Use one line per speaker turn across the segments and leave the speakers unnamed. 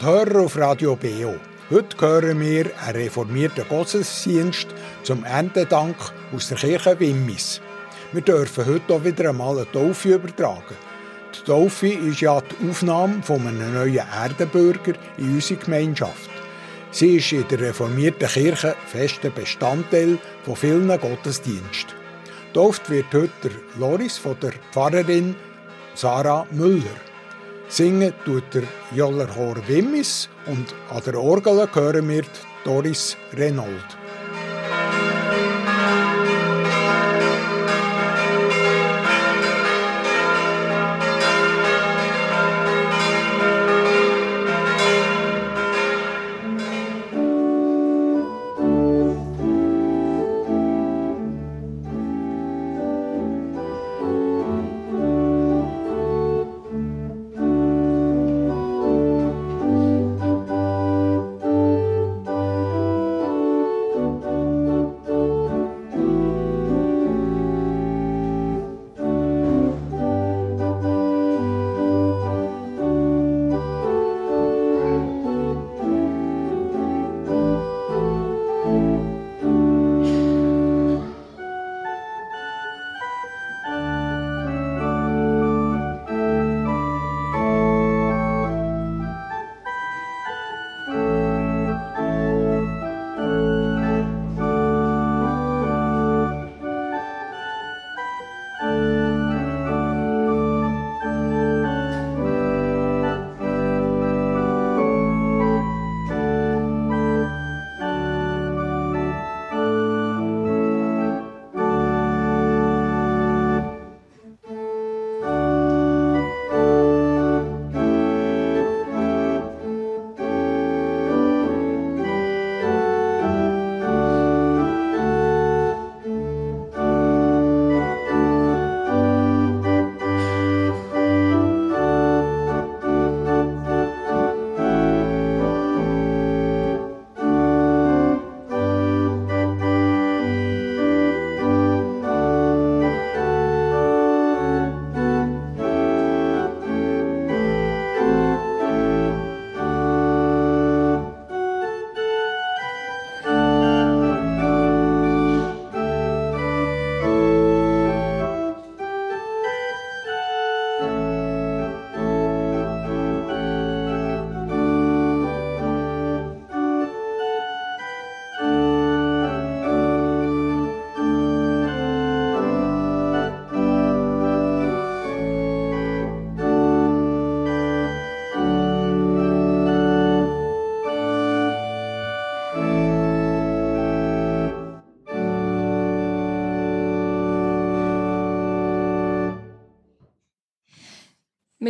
und Hörer auf Radio BO. Heute hören wir einen reformierten Gottesdienst zum Erntedank aus der Kirche Wimmis. Wir dürfen heute auch wieder einmal eine Taufe übertragen. Die Taufe ist ja die Aufnahme von einem neuen Erdenbürger in unsere Gemeinschaft. Sie ist in der reformierten Kirche fester Bestandteil von vielen Gottesdiensten. Tauft wird heute Loris von der Pfarrerin Sarah Müller. Singen tut der Joller Chor Wimmis und an der Orgel hören wir Doris Renault.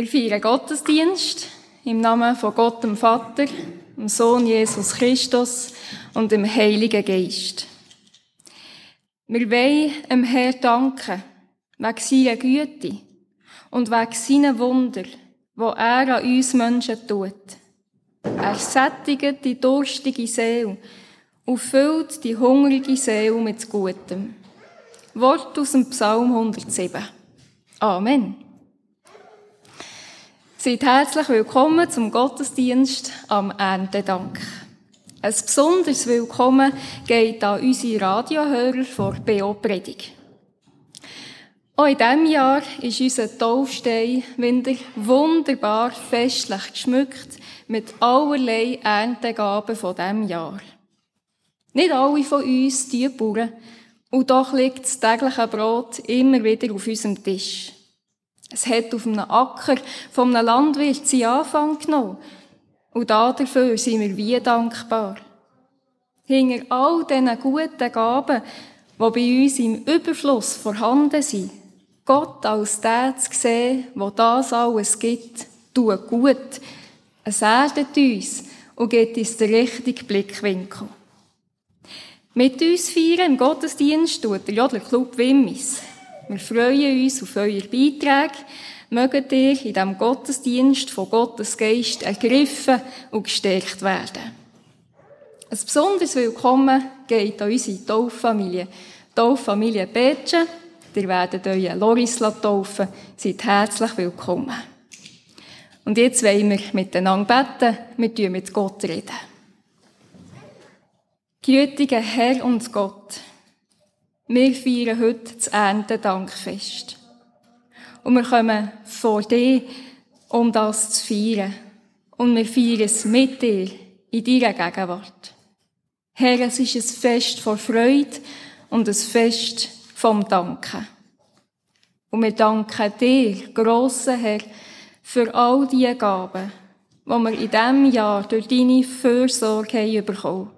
Wir feiern Gottesdienst im Namen von Gott dem Vater, dem Sohn Jesus Christus und dem Heiligen Geist. Wir wollen dem Herrn danken, wegen seiner Güte und wegen seiner Wunder, wo er an uns Menschen tut. Er sättigt die durstige Seele und füllt die hungrige Seele mit Gutem. Wort aus dem Psalm 107. Amen. Seid herzlich willkommen zum Gottesdienst am Erntedank. Ein besonderes Willkommen geht an unsere Radiohörer vor BO Predig. Auch in diesem Jahr ist unser Taufstein wieder wunderbar festlich geschmückt mit allerlei Erntegaben von diesem Jahr. Nicht alle von uns die Bauern, und doch liegt das tägliche Brot immer wieder auf unserem Tisch. Es hat auf einem Acker von einem Landwirt seinen Anfang genommen. Und dafür sind wir wie dankbar. Hinter all diesen guten Gaben, die bei uns im Überfluss vorhanden sind, Gott als der zu sehen, wo das alles gibt, tut gut. Es erdet uns und gibt uns den richtigen Blickwinkel. Mit uns feiern im Gottesdienst tut der Jodler Club Wimmis. Wir freuen uns auf eure Beiträge. Möget ihr in diesem Gottesdienst von Gottes Geist ergriffen und gestärkt werden. Ein besonderes Willkommen geht an unsere Tauffamilie. Tauffamilie Betsche. Ihr werdet euren Loris taufen. Seid herzlich willkommen. Und jetzt wollen wir miteinander beten, wir tun mit Gott reden. Gütiger Herr und Gott, wir feiern heute das Erntedankfest. Und wir kommen vor dir, um das zu feiern. Und wir feiern es mit dir, in deiner Gegenwart. Herr, es ist ein Fest von Freude und ein Fest vom Danken. Und wir danken dir, grosser Herr, für all die Gaben, die wir in diesem Jahr durch deine Fürsorge haben bekommen.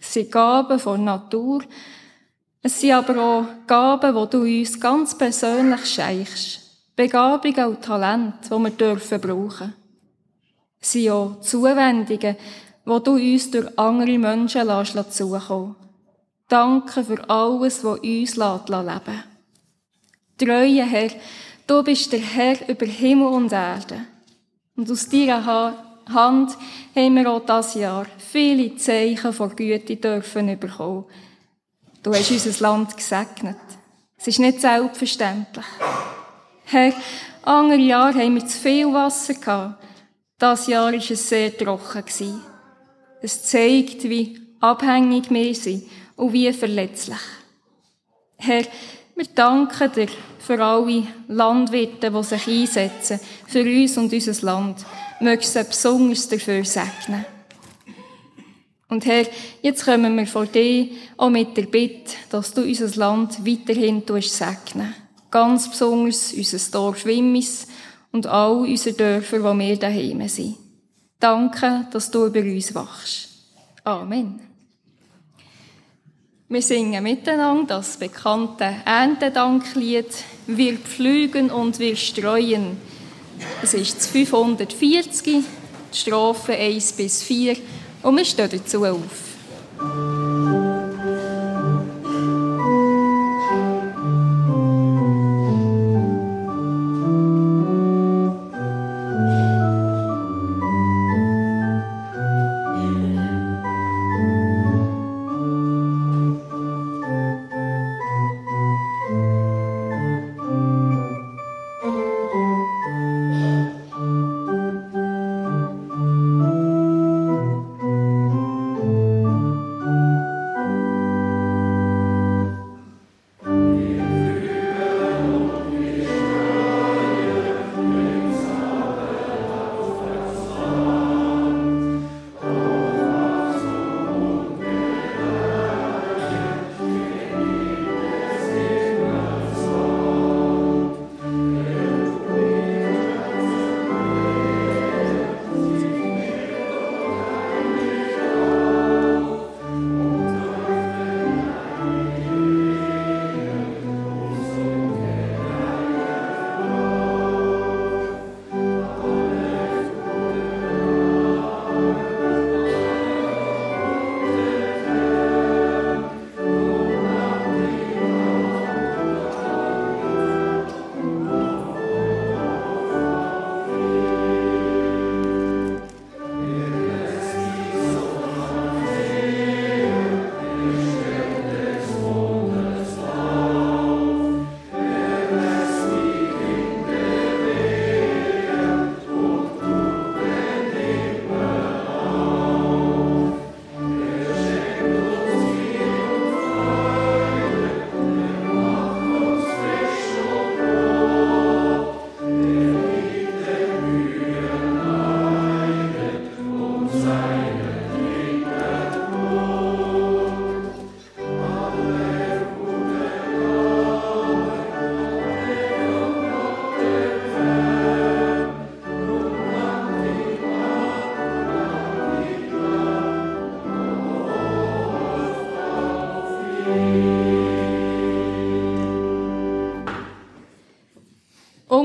Es sind Gaben von Natur, es sind aber auch Gaben, die du uns ganz persönlich schenkst. Begabungen und Talente, die wir dürfen brauchen. Es sind auch Zuwendungen, die du uns durch andere Menschen lässt, zukommen Danke für alles, was uns lässt, leben Treue Herr, du bist der Herr über Himmel und Erde. Und aus deiner Hand haben wir auch dieses Jahr viele Zeichen von Güte dürfen bekommen. Du hast unser Land gesegnet. Es ist nicht selbstverständlich. Herr, andere Jahre haben wir zu viel Wasser gehabt. Das Jahr war es sehr trocken. Es zeigt, wie abhängig wir sind und wie verletzlich. Herr, wir danken dir für alle Landwirte, die sich einsetzen, für uns und unser Land. Möchtest du besonders dafür segnen. Und Herr, jetzt kommen wir vor dir auch mit der Bitte, dass du unser Land weiterhin segnen Ganz besonders unser Dorf Wimmis und all unsere Dörfer, wo wir daheim sind. Danke, dass du über uns wachst. Amen. Wir singen miteinander das bekannte Erntedanklied Wir pflügen und wir streuen. Es ist das 540, die Strophe 1 bis 4 und wir stehen dazu auf.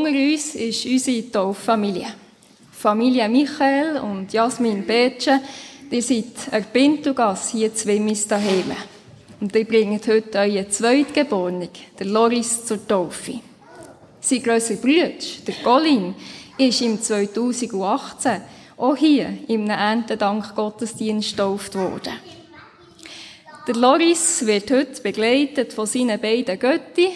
Unter uns ist unsere Tauffamilie. Familie Michael und Jasmin Betsche, die sind an Pintugas hier zu Wimmis daheim. Und die bringen heute euren Zweitgeborenen, der Loris, zur Taufe. Sein grösser Bruder, der Colin, ist im 2018 auch hier im Erntedank Gottesdienst getauft worden. Der Loris wird heute begleitet von seinen beiden Götti,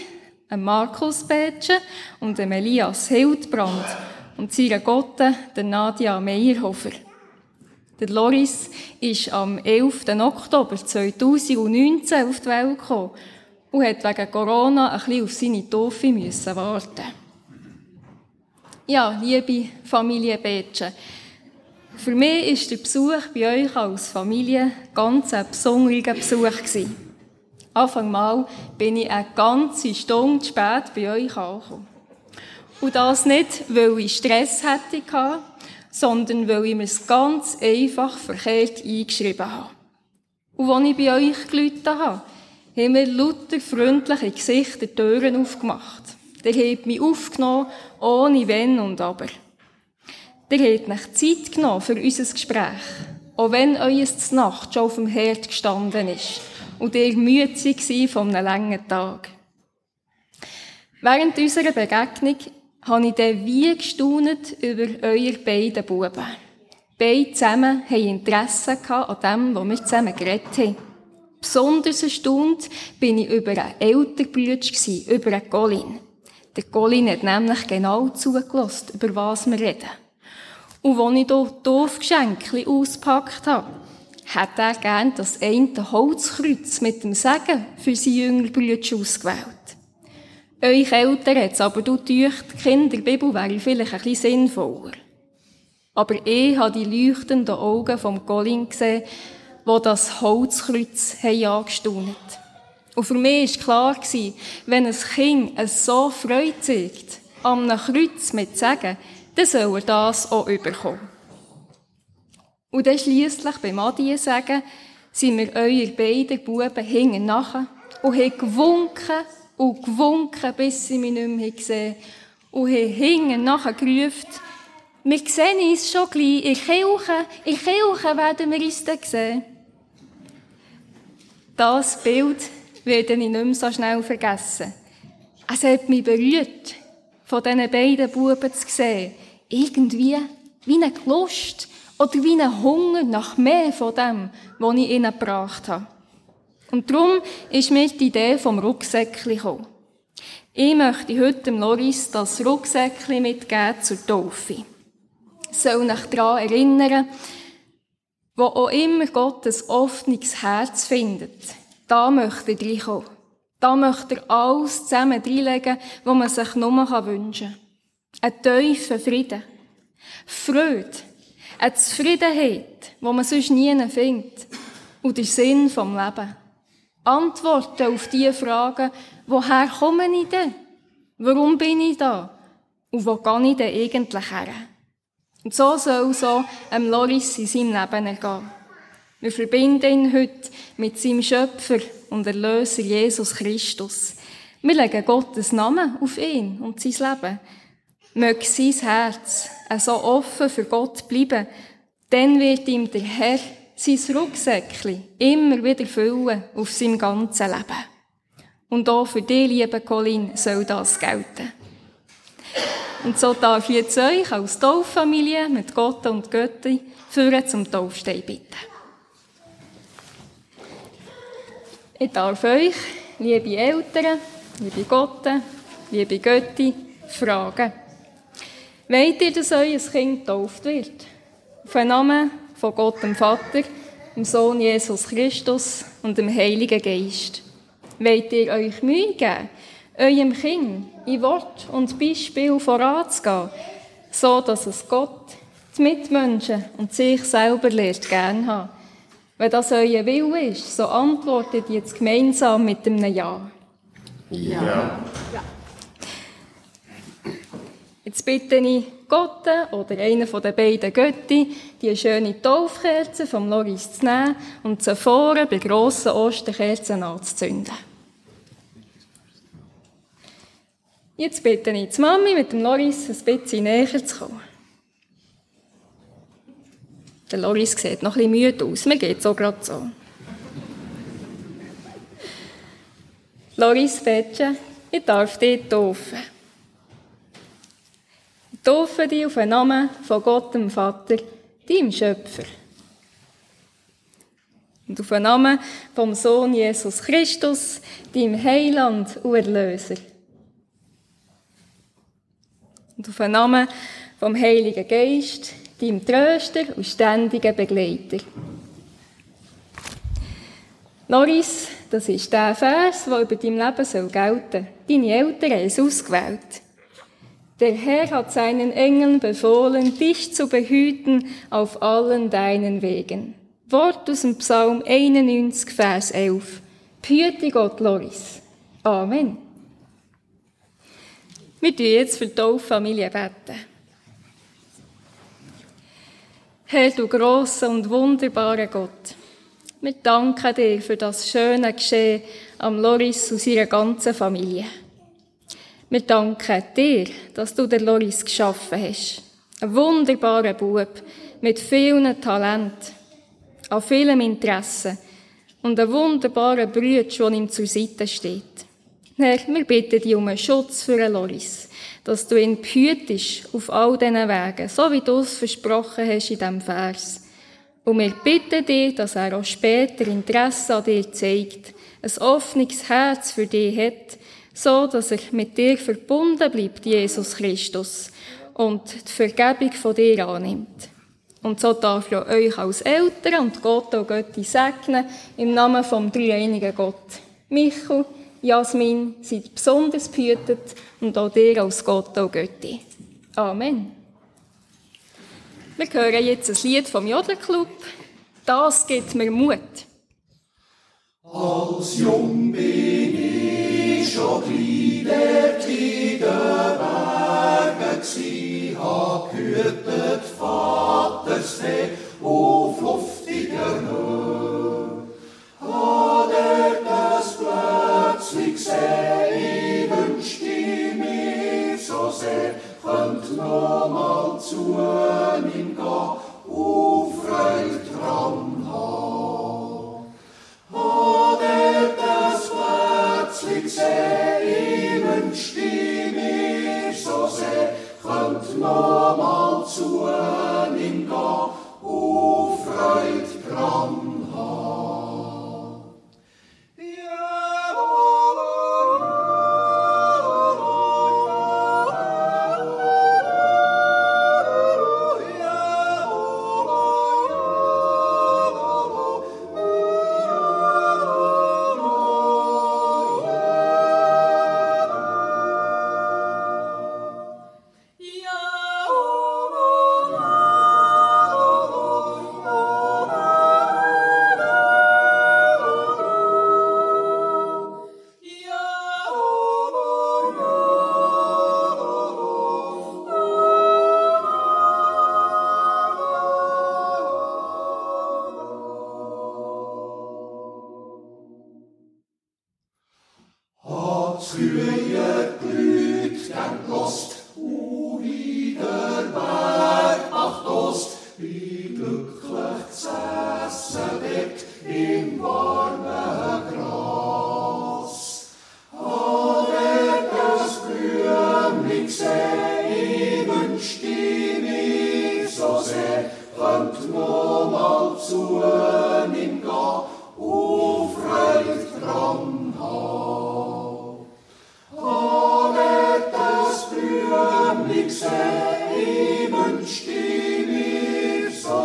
Markus Betsche und Elias Hildbrand, und seiner Gotte, der Nadia Meyerhofer. Der Loris ist am 11. Oktober 2019 auf die Welt gekommen und hat wegen Corona ein bisschen auf seine Taufe müssen warten. Ja, liebe Familie Betsche, für mich ist der Besuch bei euch als Familie ganz ein besonderer Besuch gewesen. Anfang mal bin ich eine ganze Stunde spät bei euch angekommen. Und das nicht, weil ich Stress hatte, sondern weil ich mir es ganz einfach verkehrt eingeschrieben habe. Und als ich bei euch gelitten habe, haben wir lauter freundliche Gesichter Türen aufgemacht. Der hat mich aufgenommen, ohne Wenn und Aber. Der hat nicht Zeit genommen für unser Gespräch, auch wenn euer Nacht schon auf dem Herd gestanden ist und ihr müde war von einem langen Tag. Während unserer Begegnung habe ich dann wie gestaunet über eure beiden Buben. Beide zusammen haben Interesse an dem, was wir zusammen geredet haben. Besonders erstaunt bin ich über einen Bruder, über einen Colin. Der Colin hat nämlich genau zugelassen, über was wir reden. Und als ich hier Dorfgeschenke ausgepackt habe, hat er gern das eine Holzkreuz mit dem Segen für seine jüngeren Brüder ausgewählt. Euch Eltern hat es aber deucht, die Kinderbibel wäre vielleicht ein bisschen sinnvoller. Aber ich habe die leuchtenden Augen vom Colin gesehen, wo das Holzkreuz angestaunet Und für mich war klar, wenn ein Kind es so Freude zeigt, an einem Kreuz mit Segen, dann soll er das auch überkommen. Und dann schliesslich beim Adi sagen, sind wir eure beiden Buben hinten nachher und haben gewunken und gewunken, bis sie mich nicht mehr gesehen haben. Und haben hinten nachher gerufen, wir sehen uns schon gleich, in Kirche, in Kirche werden wir uns dann sehen. Das Bild werde ich nicht mehr so schnell vergessen. Es hat mich berührt, von diesen beiden Buben zu sehen. Irgendwie wie eine Lust oder wie ein Hunger nach mehr von dem, was ich ihnen gebracht habe. Und darum ist mir die Idee vom Rucksäckchen gekommen. Ich möchte heute dem Loris das Rucksäckchen mitgeben zur Taufe. Ich soll mich daran erinnern, wo auch immer Gott ein offenes Herz findet, da möchte er reinkommen. Da möchte er alles zusammen reinlegen, was man sich nur wünschen kann. Ein tiefer Frieden. Freude. Eine Zufriedenheit, die man sonst nie findet. Und der Sinn vom Leben. Antworten auf die Fragen, woher komme ich denn? Warum bin ich da? Und wo gehe ich denn eigentlich her? Und so soll so einem Loris in seinem Leben ergehen. Wir verbinden ihn heute mit seinem Schöpfer und Erlöser Jesus Christus. Wir legen Gottes Namen auf ihn und sein Leben. Möge sein Herz so offen für Gott bleiben, dann wird ihm der Herr sein Rucksäckchen immer wieder füllen auf seinem ganzen Leben. Und auch für dich, liebe Colin, soll das gelten. Und so darf ich jetzt euch als Tauffamilie mit Gott und Götti führen zum Taufstein bitten. Ich darf euch, liebe Eltern, liebe Gott, liebe Götti, fragen. Wollt ihr, dass euer Kind getauft wird? Auf den Namen von Gott dem Vater, dem Sohn Jesus Christus und dem Heiligen Geist. Wollt ihr euch Mühe geben, eurem Kind in Wort und Beispiel voranzugehen, so dass es Gott, die Mitmenschen und sich selber lehrt gern haben? Wenn das euer Wille ist, so antwortet jetzt gemeinsam mit einem Ja. Ja. ja. Jetzt bitte ich Gott oder einen von den beiden Götti, die schöne Taufkerze vom Loris zu nehmen und sie vorne bei grossen Osterkerzen anzuzünden. Jetzt bitte ich die Mami mit dem Loris ein bisschen näher zu kommen. Der Loris sieht noch ein bisschen müde aus. Mir geht so gerade so. Loris Fetsche, ich darf dich taufen. Taufe dich auf den Namen von Gott, dem Vater, deinem Schöpfer. Und auf den Namen vom Sohn Jesus Christus, deinem Heiland und Erlöser. Und auf den Namen vom Heiligen Geist, deinem Tröster und ständigen Begleiter. Loris, das ist der Vers, der über dein Leben gelten soll. Deine Eltern haben es ausgewählt. Der Herr hat seinen Engeln befohlen, dich zu behüten auf allen deinen Wegen. Wort aus dem Psalm 91, Vers 11. Behüte Gott, Loris. Amen. Wir beten jetzt für die Tauffamilie beten. Herr, du grosser und wunderbarer Gott, wir danken dir für das schöne Geschehen am Loris und seiner ganzen Familie. Wir danken dir, dass du den Loris geschaffen hast. Ein wunderbarer Bub mit vielen Talenten, an vielem Interesse und ein wunderbarer Bruder, der ihm zur Seite steht. Herr, wir bitten dich um einen Schutz für Loris, dass du ihn behütest auf all diesen Wegen, so wie du es versprochen hast in diesem Vers. Und wir bitten dich, dass er auch später Interesse an dir zeigt, ein offenes Herz für dich hat, so dass er mit dir verbunden bleibt, Jesus Christus, und die Vergebung von dir annimmt. Und so darf ich euch als Eltern und Gott und Götti segnen, im Namen vom dreieinigen Gott. Michael, Jasmin, seid besonders behütet und auch dir als Gott und Götti. Amen. Wir hören jetzt ein Lied vom Jodelclub. Das gibt mir Mut.
Als jung bin ich schon gliedert in den Bergen gsi, hab gehütet Vaters Fee auf luftiger Höhe. Hat er das plötzlich gesehen, wünschte mir so sehr, könnt noch mal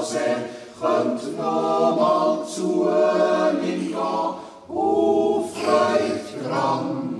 mir so sehr, könnt noch mal zu ihm gehen, auf Freude dran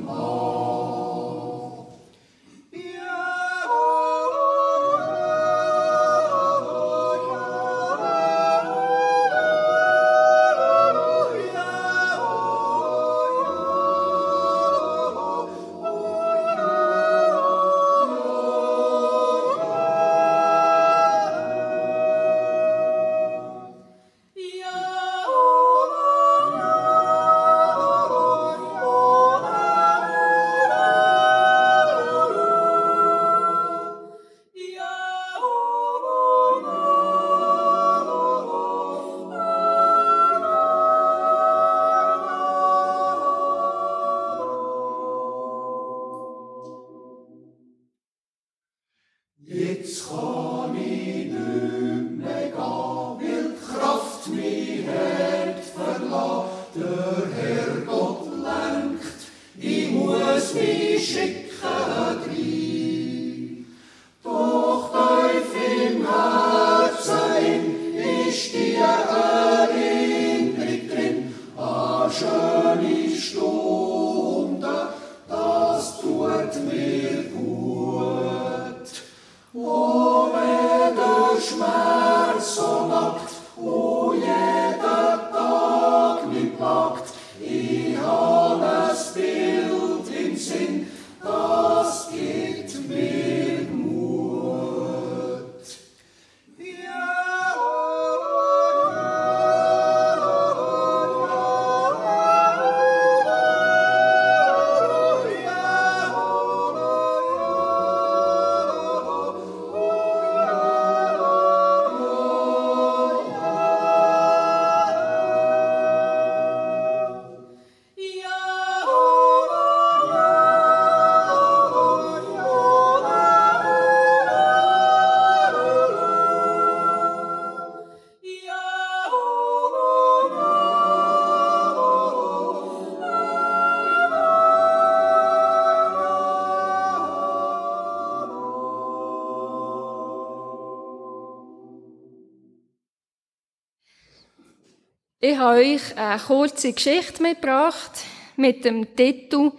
Ich
habe euch eine kurze Geschichte mitgebracht mit dem Titel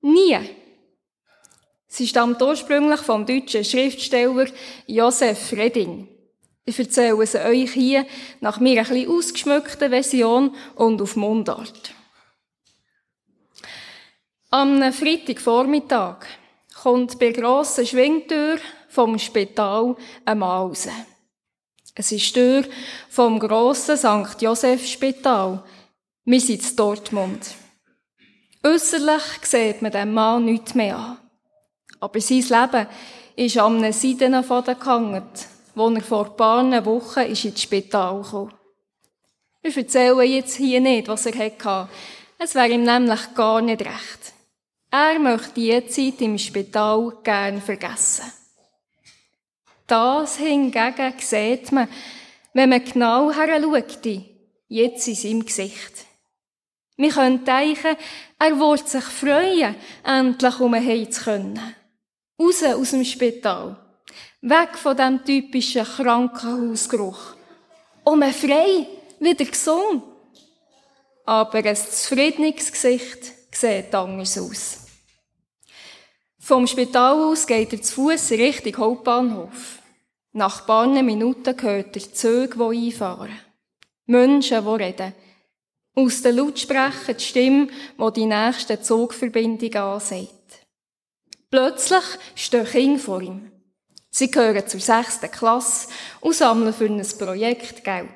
Nie. Sie stammt ursprünglich vom deutschen Schriftsteller Josef Reding. Ich erzähle sie euch hier nach mir ein bisschen ausgeschmückten Version und auf Mundart. Am Freitagvormittag kommt bei grossen Schwingtür vom Spital ein Mann raus. Es ist die Tür vom grossen St. Josef Spital. Wir sind in Dortmund. Äußerlich sieht man dem Mann nichts mehr an. Aber sein Leben ist an einem Seidenfaden gehangen, wo er vor ein paar Wochen ins Spital kam. Wir erzählen jetzt hier nicht, was er hatte. Es wäre ihm nämlich gar nicht recht. Er möchte die Zeit im Spital gern vergessen. Das hingegen sieht man, wenn man genau heranschaut, jetzt in seinem Gesicht. Wir können denken, er wollte sich freuen, endlich umheim zu können. Raus aus dem Spital. Weg von dem typischen Krankenhausgeruch. Um frei, wieder gesund. Aber ein zufriedenes Gesicht sieht anders aus. Vom Spital aus geht er zu Fuß Richtung Hauptbahnhof. Nach paar Minuten hört er Züge, die einfahren. Menschen, die reden. Aus den Lautsprechern die Stimme, die die nächste Zugverbindung ansagt. Plötzlich stehen Kinder vor ihm. Sie gehören zur sechsten Klasse und sammeln für ein Projekt Geld.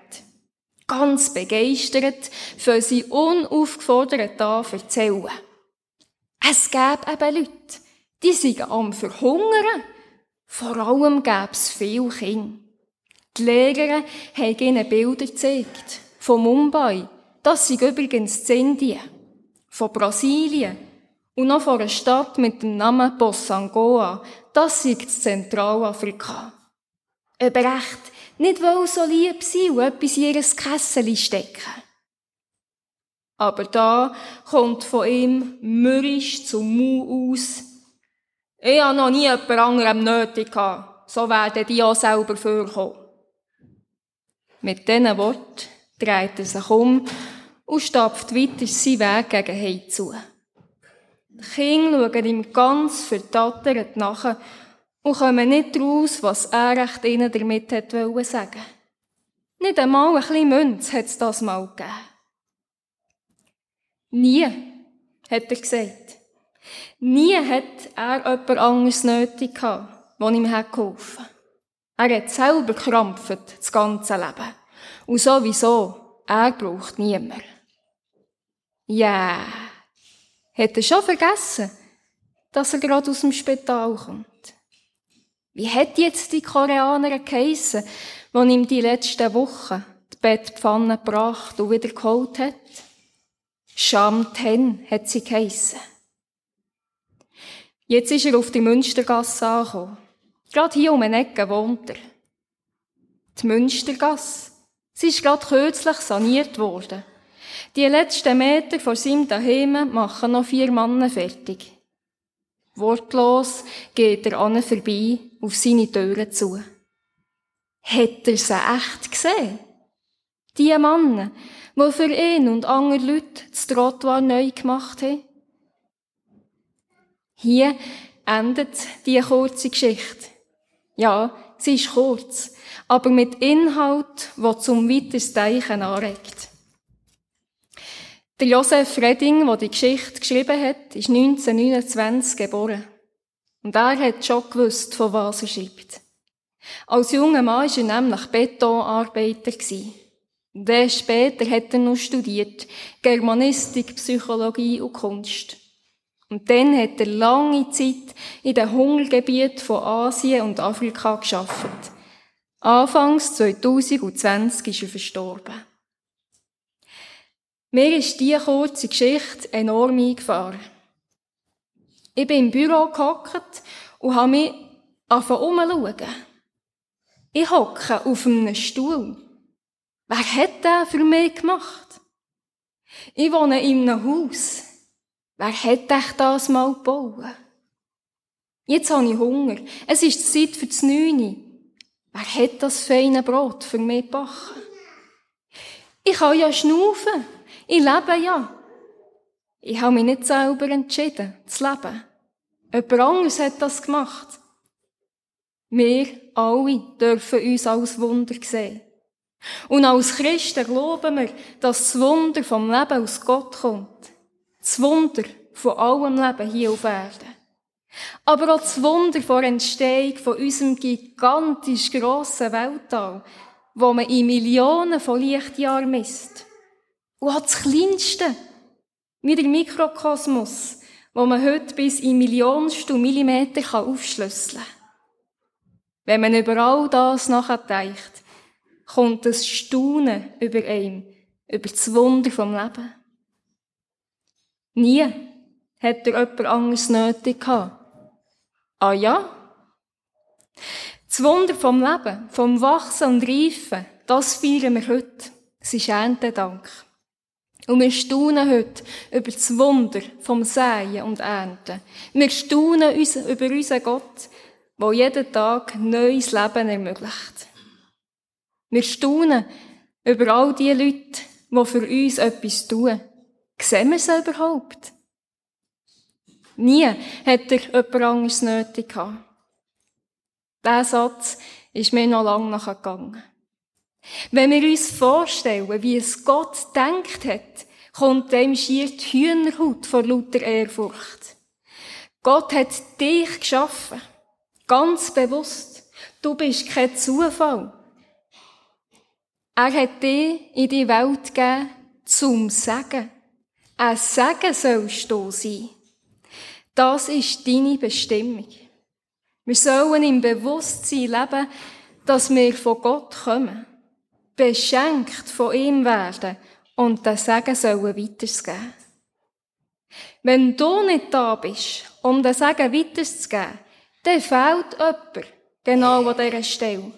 Ganz begeistert für sie unaufgefordert an erzählen. Es gäbe eben Leute, die sind am Verhungern vor allem gäbe es viele Kinder. Die Lehrer haben ihnen Bilder gezeigt. Von Mumbai. Das sind übrigens Indien. Von Brasilien. Und noch von einer Stadt mit dem Namen Bossangoa. Das ist Zentralafrika. Aber recht, nicht weil so lieb sein und etwas in ihr Kessel stecken. Aber da kommt von ihm mürrisch zum Mu aus, ich habe noch nie jemand anderem nötig gehabt. So werden die auch selber vorkommen. Mit diesen Worten dreht er sich um und stapft weiter seinen Weg gegen Hause zu. Die Kinder schauen ihm ganz verdattert nach und kommen nicht raus, was er recht ihnen damit hat sagen Nicht einmal ein bisschen Münz hat es das mal gegeben. Nie, hat er gesagt. Nie hat er jemand anderes nötig gehabt, der ihm geholfen hat. Er hat selber gekrampft, das ganze Leben. Und sowieso, er braucht niemand. Ja, yeah. hat er schon vergessen, dass er gerade aus dem Spital kommt. Wie hat jetzt die Koreaner geheissen, die ihm die letzten Wochen die Bettpfanne gebracht und wieder geholt hat? Shamten hat sie geheissen. Jetzt ist er auf die Münstergasse angekommen. Gerade hier um eine Ecke wohnt er. Die Münstergasse. Sie ist gerade kürzlich saniert worden. Die letzten Meter vor seinem Daheim machen noch vier Männer fertig. Wortlos geht er an vorbei auf seine Türen zu. Hat er sie echt gesehen? Die Männer, die für ihn und andere Leute das Trottoir neu gemacht haben? Hier endet die kurze Geschichte. Ja, sie ist kurz, aber mit Inhalt, der zum Weitersteichen anregt. Der Josef Redding, der die Geschichte geschrieben hat, ist 1929 geboren. Und er hat schon gewusst, von was er schreibt. Als junger Mann war er nämlich Betonarbeiter. Und später hat er noch studiert, Germanistik, Psychologie und Kunst. Und dann hat er lange Zeit in den Hungergebieten von Asien und Afrika geschafft. Anfangs 2020 ist er verstorben. Mir ist diese kurze Geschichte enorm eingefahren. Ich bin im Büro gehockt und habe mich umzuschauen. Ich hocke auf einem Stuhl. Wer hat den für mich gemacht? Ich wohne in einem Haus. Wer hat dich das mal gebaut? Jetzt habe ich Hunger. Es ist Zeit für das Neune. Wer hat das feine Brot für mich gebacken? Ich kann ja schnaufen. Ich lebe ja. Ich habe mich nicht selber entschieden, zu leben. Jemand anderes hat das gemacht. Wir alle dürfen uns als Wunder sehen. Und als Christen glauben wir, dass das Wunder vom Leben aus Gott kommt. Das Wunder von allem Leben hier auf Erden. Aber auch das Wunder vor Entstehung von unserem gigantisch grossen Weltall, wo man in Millionen von Lichtjahren misst. Und auch das Kleinste, wie der Mikrokosmos, wo man heute bis in Millionstel Millimeter aufschlüsseln kann. Wenn man über all das nachdenkt, kommt das Staunen über ihn, über das Wunder vom Leben. Nie hat er jemand anderes nötig gehabt. Ah ja? Das Wunder vom Leben, vom Wachsen und Reifen, das feiern wir heute. Es ist Erntedank. Und wir staunen heute über das Wunder vom Säen und Ernten. Wir staunen über unseren Gott, der jeden Tag neues Leben ermöglicht. Wir staunen über all die Leute, die für uns etwas tun. Sehen wir sie überhaupt? Nie hat er jemand anderes nötig gehabt. Dieser Satz ist mir noch lange nachgegangen. Wenn wir uns vorstellen, wie es Gott denkt hat, kommt dem schier die Hühnerhaut vor lauter Ehrfurcht. Gott hat dich geschaffen. Ganz bewusst. Du bist kein Zufall. Er hat dich in die Welt gegeben, zum Sagen. Ein Sagen sollst du sein. Das ist deine Bestimmung. Wir sollen im Bewusstsein leben, dass wir von Gott kommen, beschenkt von ihm werden und das Segen sollen weiterzugeben. Wenn du nicht da bist, um das Segen weiterzugeben, dann fehlt jemand genau an dieser Stelle.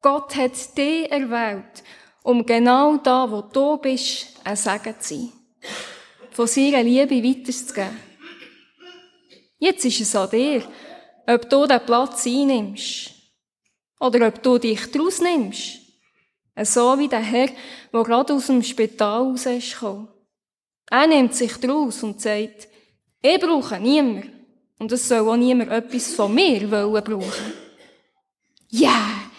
Gott hat dich erwählt, um genau da, wo du bist, ein Segen zu sein. Von seiner Liebe weiterzugeben. Jetzt ist es an dir, ob du den Platz einnimmst. Oder ob du dich daraus nimmst. So wie der Herr, der gerade aus dem Spital raus ist gekommen. Er nimmt sich daraus und sagt, ich brauche niemand. Und es soll auch niemand etwas von mir wollen brauchen. Ja, yeah.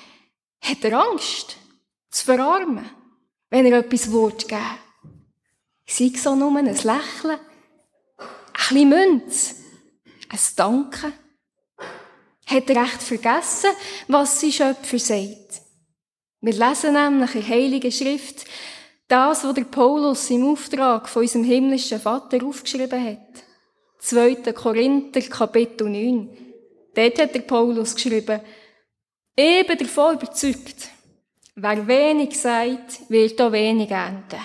hat er Angst, zu verarmen, wenn er etwas Wort geben Sei so nur ein Lächeln, ein bisschen Münz, ein Danken. Hat er echt vergessen, was sein Schöpfer sagt? Wir lesen nämlich in Heiligen Schrift das, was der Paulus im Auftrag von unserem himmlischen Vater aufgeschrieben hat. 2. Korinther, Kapitel 9. Dort hat der Paulus geschrieben, eben davon überzeugt, wer wenig sagt, wird auch wenig ernten.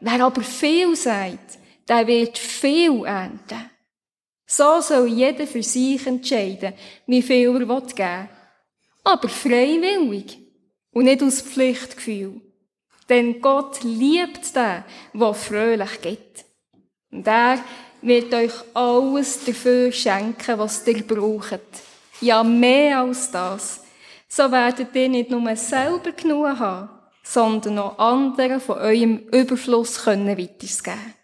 Wer aber viel sagt, der wird viel ernten. So soll jeder für sich entscheiden, wie viel er geben will. Aber freiwillig und nicht aus Pflichtgefühl. Denn Gott liebt den, der fröhlich gibt. Und er wird euch alles dafür schenken, was ihr braucht. Ja, mehr als das. So werdet ihr nicht nur selber genug haben, sondern auch anderen von eurem Überfluss können weitergeben.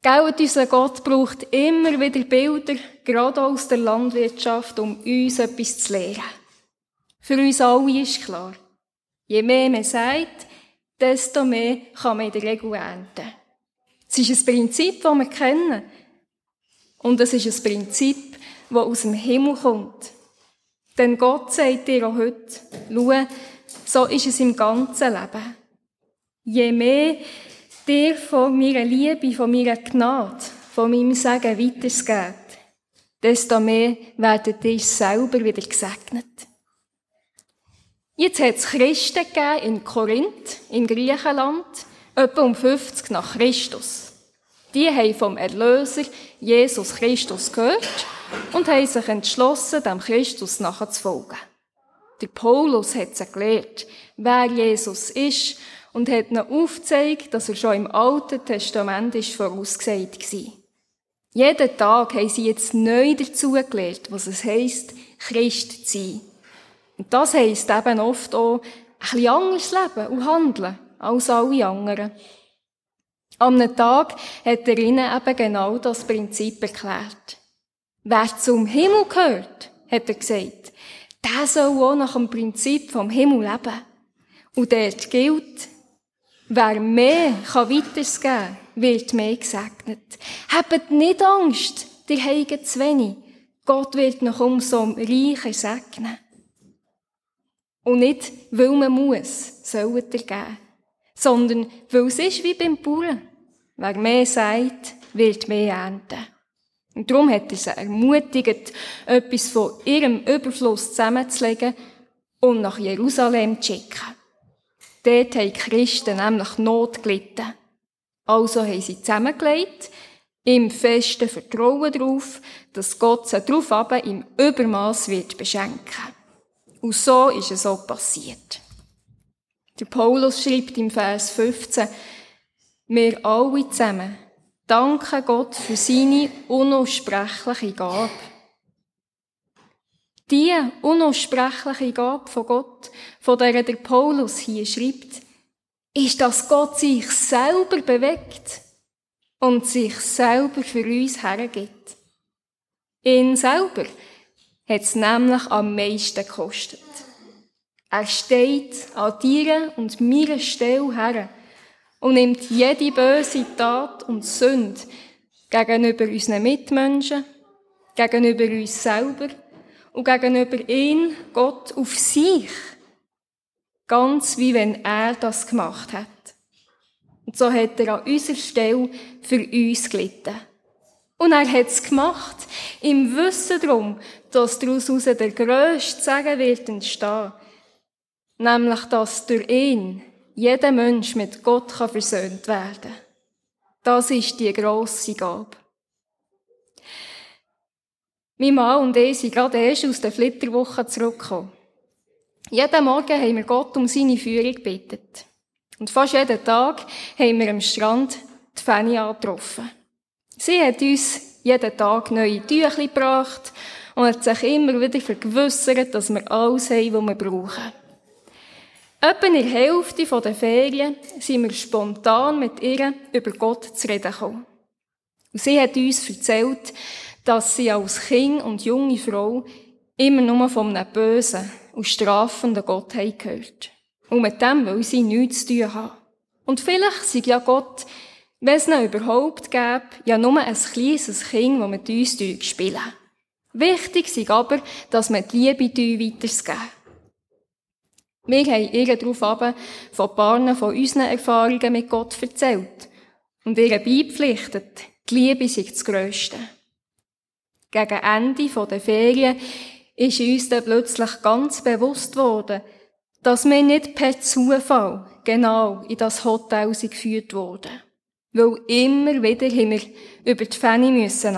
Gell, unser Gott braucht immer wieder Bilder, gerade aus der Landwirtschaft, um uns etwas zu lehren. Für uns alle ist klar, je mehr man sagt, desto mehr kann man in der Regel ernten. Es ist ein Prinzip, das wir kennen. Und es ist ein Prinzip, das aus dem Himmel kommt. Denn Gott sagt dir auch heute, schau, so ist es im ganzen Leben. Je mehr dir von meiner Liebe, von meiner Gnade, von meinem Segen weitergeht, desto mehr werden dir selber wieder gesegnet. Jetzt hat es Christen gegeben in Korinth, in Griechenland, etwa um 50 nach Christus. Die haben vom Erlöser Jesus Christus gehört und haben sich entschlossen, dem Christus nachzufolgen. Der Paulus hat sie gelehrt, wer Jesus ist und hat ihnen aufgezeigt, dass er schon im Alten Testament ist vorausgesagt war. Jeden Tag haben sie jetzt neu dazugelernt, was es heisst, Christ zu sein. Und das heisst eben oft auch, bisschen anders leben und handeln als alle anderen. Am Tag hat er ihnen eben genau das Prinzip erklärt. Wer zum Himmel gehört, hat er gesagt, der soll auch nach dem Prinzip vom Himmel leben. Und dort gilt, wer mehr kann weiteres geben, wird mehr gesegnet. Habt nicht Angst, dir heigen zu wenig. Gott wird noch umso reicher segnen. Und nicht, weil man muss, soll er geben. Sondern, weil es ist wie beim Bauern. Wer mehr sagt, wird mehr ernten. Und darum hat er sie ermutigt, etwas von ihrem Überfluss zusammenzulegen und nach Jerusalem zu schicken. Dort haben die Christen nämlich Not gelitten. Also haben sie zusammengelegt, im festen Vertrauen darauf, dass Gott sie darauf im Übermaß wird beschenken. Und so ist es auch passiert. Der Paulus schreibt im Vers 15, wir alle zusammen danken Gott für seine unaussprechliche Gabe. Die unaussprechliche Gabe von Gott, von der der Paulus hier schreibt, ist, dass Gott sich selber bewegt und sich selber für uns hergibt. Ihn selber hat es nämlich am meisten gekostet. Er steht an dir und meiner Stelle her und nimmt jede böse Tat und Sünde gegenüber unseren Mitmenschen, gegenüber uns selber und gegenüber ihn, Gott, auf sich. Ganz wie wenn er das gemacht hat. Und so hat er an unserer Stelle für uns gelitten. Und er hat es gemacht, im Wissen darum, dass daraus der grösste Segen wird entstehen. Nämlich, dass durch ihn jeder Mensch mit Gott kann versöhnt werden Das ist die grosse Gabe. Mein Mann und ich sind gerade erst aus der Flitterwoche zurückgekommen. Jeden Morgen haben wir Gott um seine Führung gebeten. Und fast jeden Tag haben wir am Strand die Fanny angetroffen. Sie hat uns jeden Tag neue Tücher gebracht und hat sich immer wieder vergewissert, dass wir alles haben, was wir brauchen. Etwa in der Hälfte der Ferien sind wir spontan mit ihr über Gott zu reden gekommen. Und sie hat uns erzählt, dass sie als Kind und junge Frau immer nur von einem bösen und strafenden Gott haben gehört. Und mit dem will sie nichts zu tun haben. Und vielleicht sei ja Gott, wenn es ihn überhaupt gäbe, ja nur ein kleines Kind, das mit uns spielen. Wichtig ist aber, dass wir die Liebe weitergeben. Wir haben ihr darauf aber von Paaren von unseren Erfahrungen mit Gott erzählt und ihr beipflichtet, die Liebe sei das Grösste. Gegen Ende der Ferien ist uns dann plötzlich ganz bewusst worden, dass wir nicht per Zufall genau in das Hotel geführt wurden. Weil immer wieder haben wir über die Fanny müssen.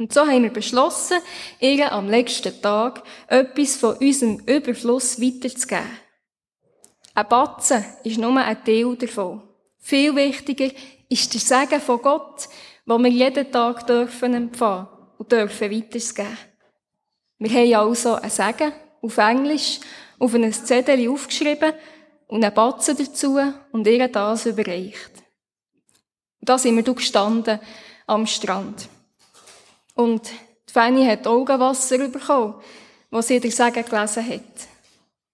Und so haben wir beschlossen, ihr am letzten Tag etwas von unserem Überfluss weiterzugeben. Ein Batzen ist nur ein Teil davon. Viel wichtiger ist der Segen von Gott, wo wir jeden Tag dürfen empfangen und dürfen weitergeben. Wir haben also ein Segen auf Englisch auf ein Zettel aufgeschrieben und einen Batzen dazu und ihr das überreicht. Da sind wir gestanden am Strand. Und die Fanny hat Augenwasser bekommen, was sie der Segen gelesen hat.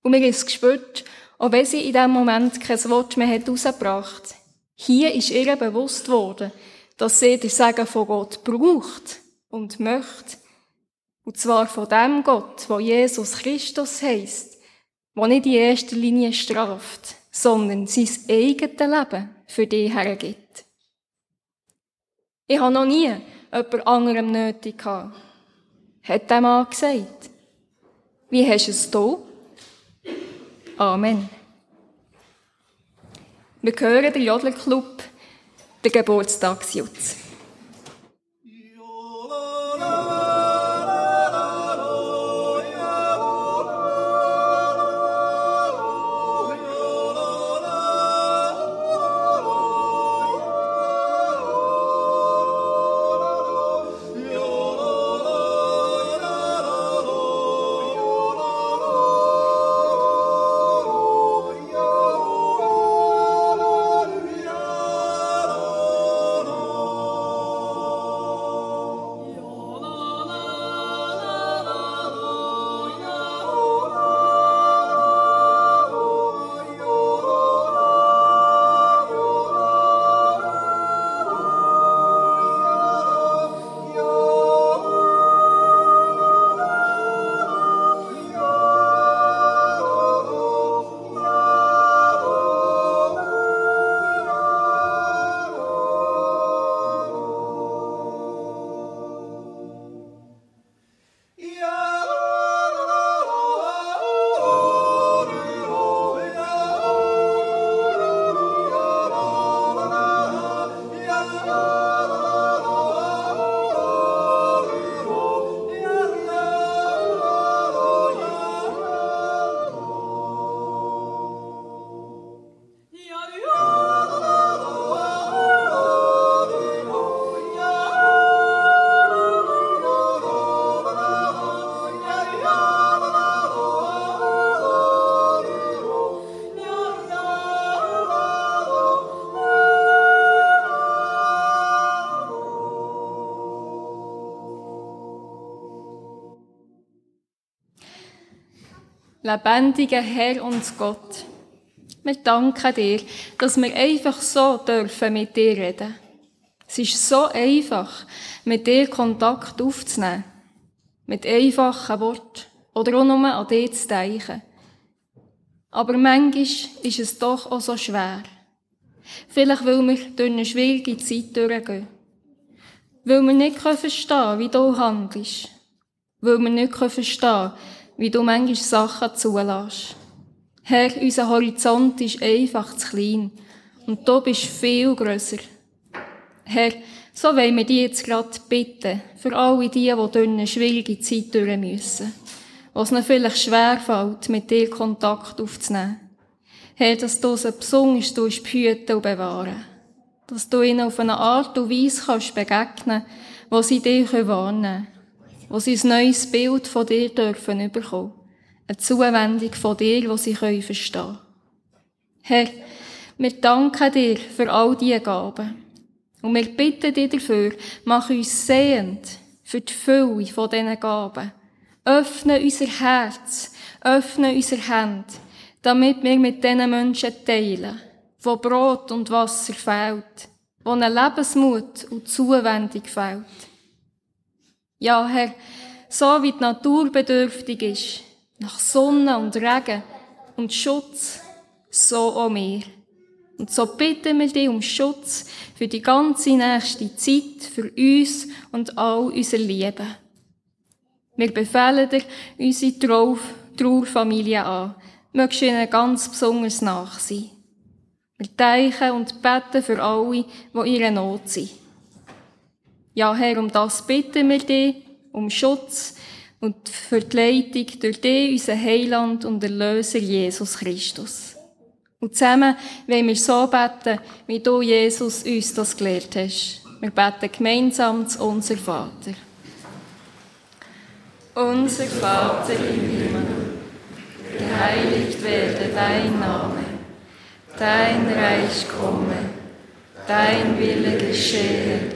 Und mir ist gespürt, auch wenn sie in dem Moment kein Wort mehr hat rausgebracht, hier ist ihr bewusst worden, dass sie den Segen von Gott braucht und möchte. Und zwar von dem Gott, wo Jesus Christus heisst, der nicht in erster Linie straft, sondern sein eigenes Leben für dich hergibt. Ich habe noch nie jemand anderem nötig gehabt. Hat der Mann gesagt. Wie hast du es da? Amen. Wir hören den Jodlerclub, den Geburtstagsjutz. Lebendiger Herr und Gott, wir danken dir, dass wir einfach so dürfen mit dir reden. Es ist so einfach, mit dir Kontakt aufzunehmen. Mit einfachen Worten oder auch nur an dich zu denken. Aber manchmal ist es doch auch so schwer. Vielleicht, weil wir durch eine schwierige Zeit durchgehen. Weil wir nicht verstehen können, wie du handelst. Weil wir nicht verstehen können, wie du manchmal Sachen zulässt. Herr, unser Horizont ist einfach zu klein und du bist viel grösser. Herr, so wollen wir dich jetzt gerade bitten, für alle die, die durch eine schwierige Zeit durch müssen, wo es ihnen vielleicht schwerfällt, mit dir Kontakt aufzunehmen. Herr, dass du sie besonders behüten und bewahren. Dass du ihnen auf eine Art und Weise kannst begegnen, wo sie dich wahrnehmen können wo sie ein neues Bild von dir dürfen bekommen. Eine Zuwendung von dir, die sie verstehen können. Herr, wir danken dir für all diese Gaben. Und wir bitten dich dafür, mach uns sehend für die Fülle von diesen Gaben. Öffne unser Herz, öffne unser Hände, damit wir mit diesen Menschen teilen, wo Brot und Wasser fehlt, wo eine Lebensmut und Zuwendung fehlt. Ja, Herr, so wie die Natur bedürftig ist, nach Sonne und Regen und Schutz, so auch wir. Und so bitten wir dich um Schutz für die ganze nächste Zeit, für uns und all unsere Liebe. Wir befehlen dir unsere Trau Trauerfamilie an. Mögst du ihnen ganz besonders nach sein. Wir denken und beten für alle, die ihre Not sind. Ja, Herr, um das bitten wir dich, um Schutz und für die Leitung durch dich, unseren Heiland und Erlöser Jesus Christus. Und zusammen wollen wir so beten, wie du, Jesus, uns das gelehrt hast. Wir beten gemeinsam zu unser Vater. Unser Vater im Himmel, geheiligt werde dein Name, dein Reich komme, dein Wille geschehe,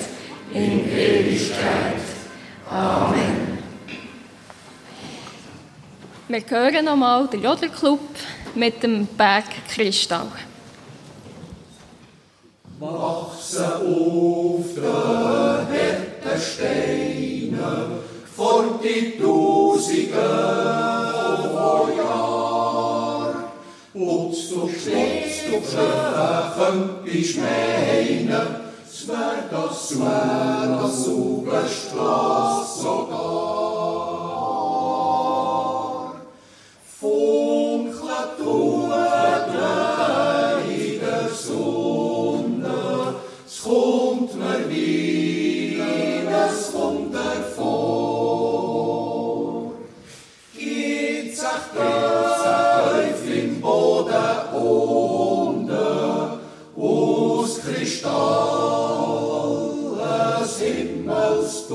in Ewigkeit. Amen. Wir hören nochmal den Jodelclub mit dem Bergkristall.
Wachsen auf der harten Steine vor die Tausende von Jahren. Putzt du, stutzt du, Schöpfen, könntest meinen, Svētā, svētā, sūpešs klāsotā. Es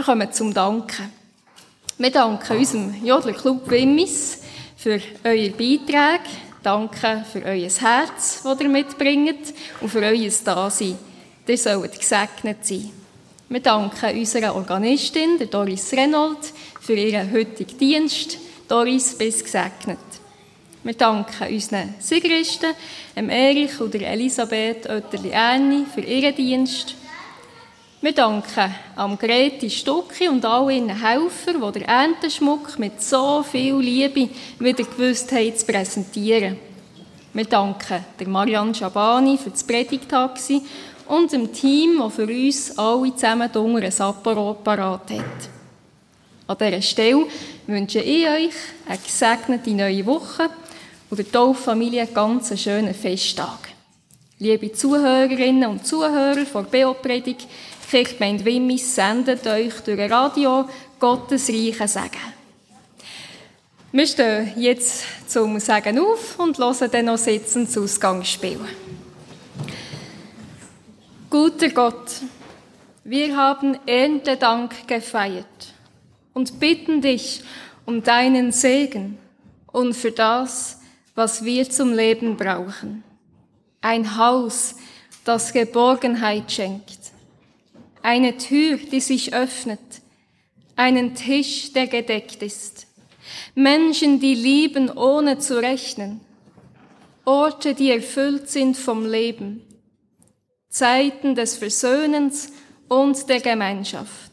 Wir
kommen zum Danken. Wir danken unserem Jodlerclub Wimmis für eure Beiträge, danke für euer Herz, das ihr mitbringt und für euer Dasein. Ihr sollt gesegnet sein. Wir danken unserer Organistin, der Doris Renold, für ihren heutigen Dienst. Doris, bist gesegnet. Wir danken unseren Sigristen, dem Erich und Elisabeth Oetterli-Erni, für ihren Dienst. Wir danken am Greti Stucki und all ihren Helfern, die den Ernteschmuck mit so viel Liebe wieder gewusst haben zu präsentieren. Wir danken der Marianne Schabani für das Predigtaxi und dem Team, das für uns alle zusammen unter ein Apero parat hat. An dieser Stelle wünsche ich euch eine gesegnete neue Woche und der Tauffamilie einen ganz schönen Festtag. Liebe Zuhörerinnen und Zuhörer von Beo-Predigt, Kirchgemeinde Wimmis sendet euch durch ein Radio Gottes reichen Segen. Wir stehen jetzt zum Segen auf und hören dann noch sitzend das Ausgangsspiel. Guter Gott, wir haben Erntedank gefeiert und bitten dich um deinen Segen und für das, was wir zum Leben brauchen. Ein Haus, das Geborgenheit schenkt. Eine Tür, die sich öffnet. Einen Tisch, der gedeckt ist. Menschen, die lieben, ohne zu rechnen. Orte, die erfüllt sind vom Leben. Zeiten des Versöhnens und der Gemeinschaft.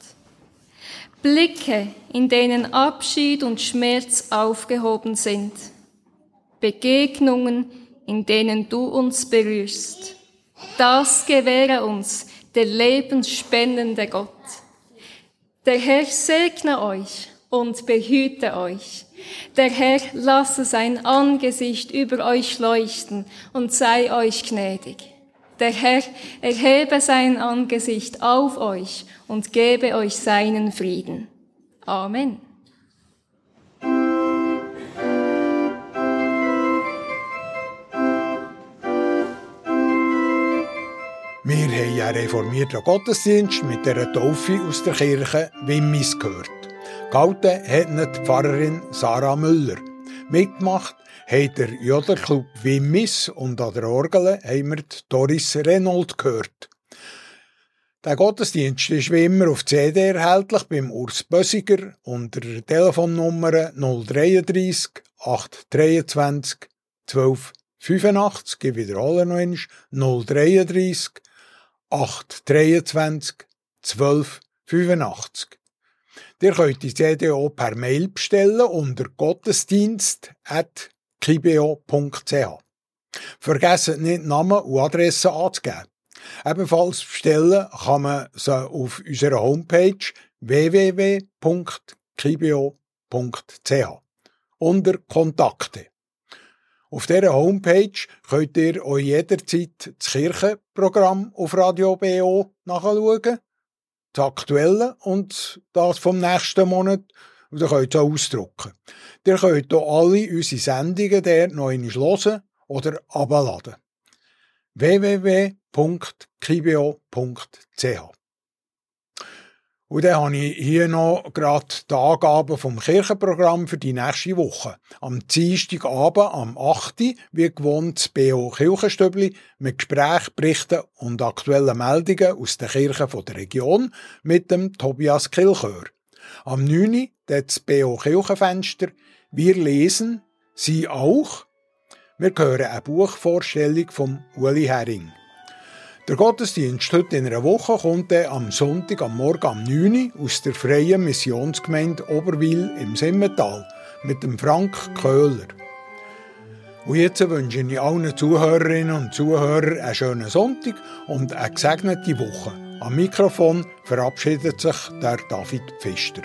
Blicke, in denen Abschied und Schmerz aufgehoben sind. Begegnungen, in denen du uns berührst. Das gewähre uns der lebensspendende Gott. Der Herr segne euch und behüte euch. Der Herr lasse sein Angesicht über euch leuchten und sei euch gnädig. Der Herr erhebe sein Angesicht auf euch und gebe euch seinen Frieden. Amen.
Wir haben einen reformierten Gottesdienst mit der Taufe aus der Kirche Wimmis gehört. Gehalten hat nicht die Pfarrerin Sarah Müller. Mitgemacht hat der Jodelclub Wimmis und an der Orgel haben wir Doris Renault gehört. Der Gottesdienst ist wie immer auf CD erhältlich beim Urs Bösiger unter der Telefonnummer 033 823 1285. Ich wiederhole noch einmal 033 823 1285. Ihr könnt die CD auch per Mail bestellen unter gottesdienst.kibeo.ch. Vergessen nicht Namen und Adresse anzugeben. Ebenfalls bestellen kann man sie auf unserer Homepage www.kibeo.ch unter Kontakte. Auf dieser Homepage könnt ihr euch jederzeit das Kirchenprogramm auf Radio BO nachschauen, das aktuelle und das vom nächsten Monat, und ihr könnt es auch ausdrucken. Ihr könnt auch alle unsere Sendungen dort noch einmal hören oder abladen. www.kibio.ch und dann habe ich hier noch gerade die Angaben vom Kirchenprogramm für die nächste Woche. Am Dienstagabend, am 8. wie gewohnt das BO Kirchenstübli mit Gesprächen, Berichten und aktuellen Meldungen aus den Kirchen der Region mit dem Tobias Kilchör. Am 9. das BO Kirchenfenster. Wir lesen, Sie auch. Wir hören eine Buchvorstellung von Uli Hering. Der Gottesdienst heute in einer Woche kommt am Sonntag am Morgen um 9 Uhr aus der Freien Missionsgemeinde Oberwil im Simmental mit dem Frank Köhler. Und jetzt wünsche ich allen Zuhörerinnen und Zuhörern einen schönen Sonntag und eine gesegnete Woche. Am Mikrofon verabschiedet sich der David Pfister.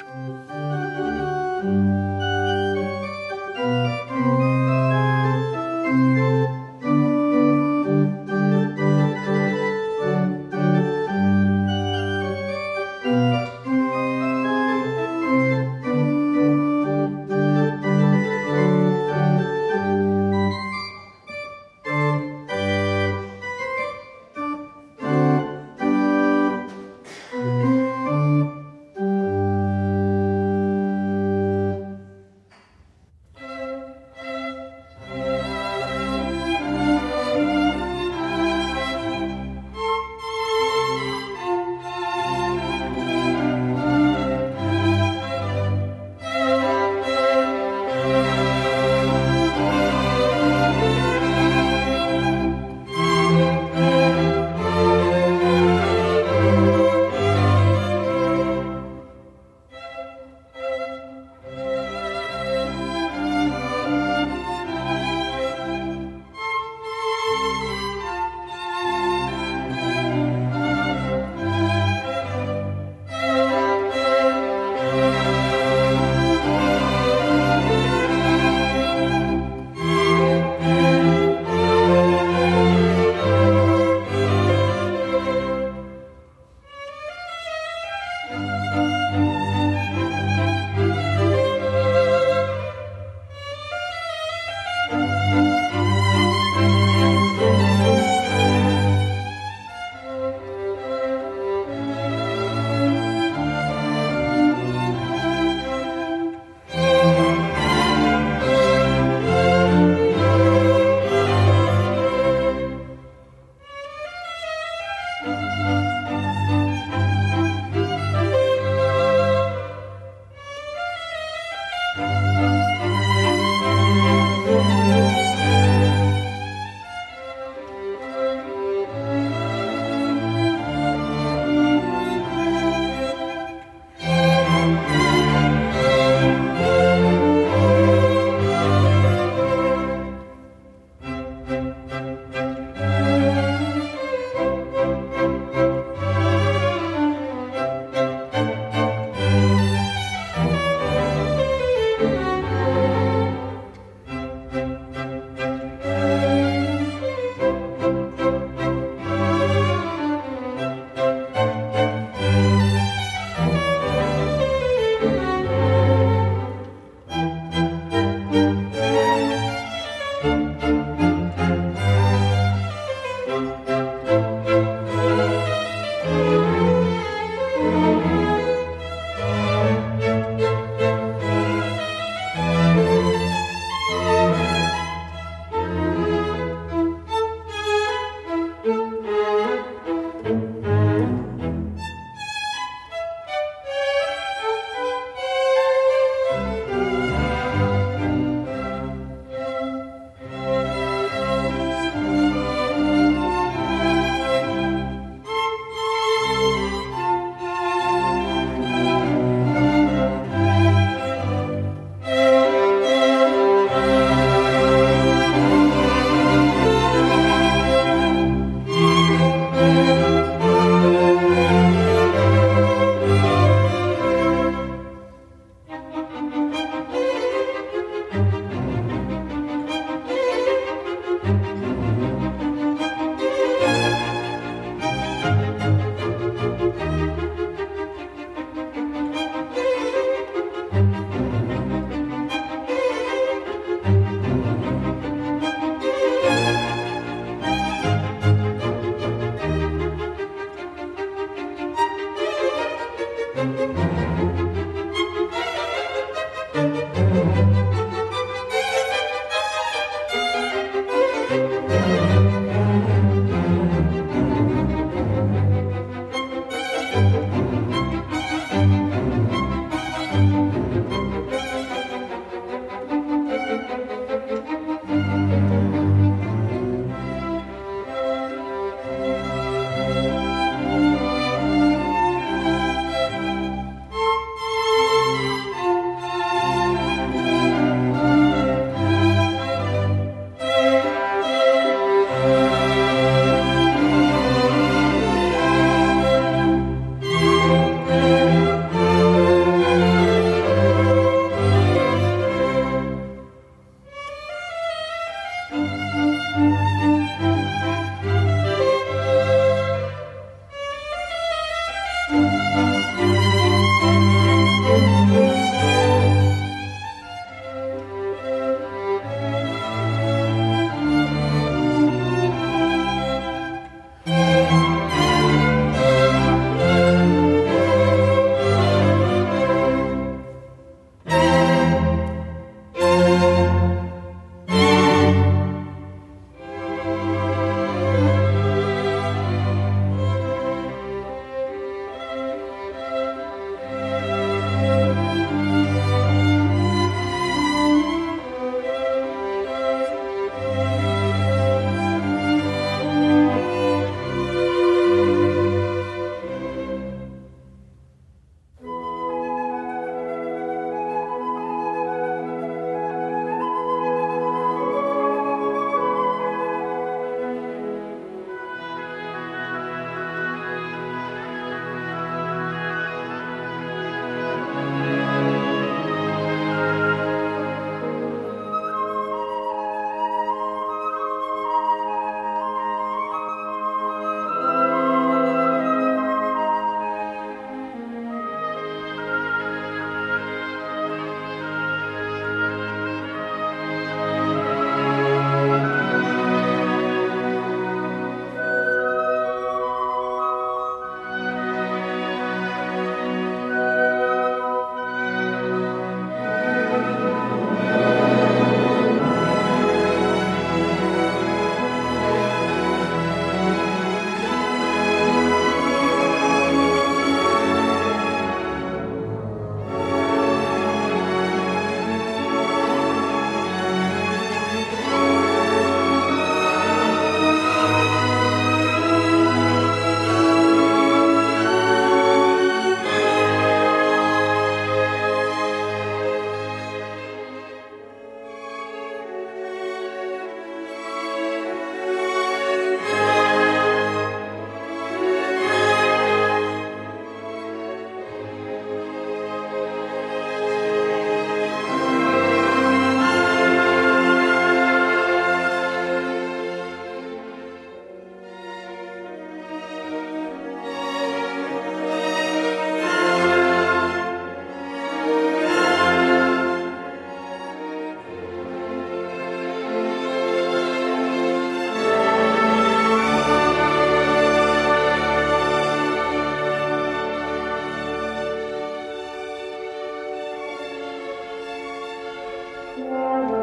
Música